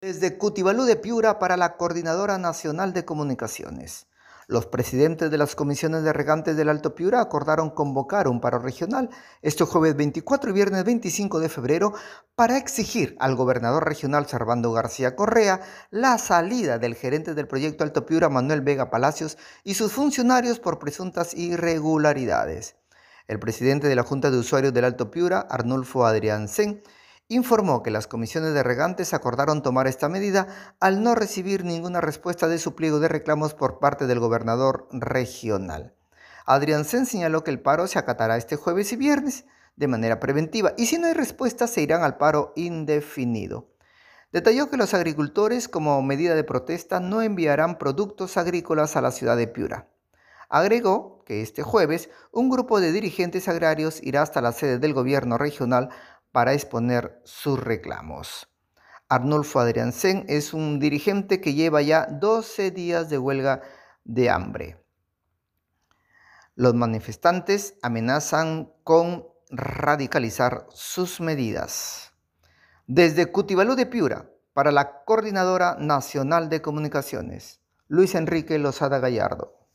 Desde Cutibalú de Piura para la Coordinadora Nacional de Comunicaciones. Los presidentes de las comisiones de regantes del Alto Piura acordaron convocar un paro regional este jueves 24 y viernes 25 de febrero para exigir al gobernador regional Servando García Correa la salida del gerente del proyecto Alto Piura Manuel Vega Palacios y sus funcionarios por presuntas irregularidades. El presidente de la Junta de Usuarios del Alto Piura, Arnulfo Adrián Sen, informó que las comisiones de regantes acordaron tomar esta medida al no recibir ninguna respuesta de su pliego de reclamos por parte del gobernador regional. Adrián Sen señaló que el paro se acatará este jueves y viernes de manera preventiva y si no hay respuesta se irán al paro indefinido. Detalló que los agricultores como medida de protesta no enviarán productos agrícolas a la ciudad de Piura. Agregó que este jueves un grupo de dirigentes agrarios irá hasta la sede del gobierno regional para exponer sus reclamos. Arnulfo Adriansen es un dirigente que lleva ya 12 días de huelga de hambre. Los manifestantes amenazan con radicalizar sus medidas. Desde Cutibalú de Piura, para la Coordinadora Nacional de Comunicaciones, Luis Enrique Lozada Gallardo.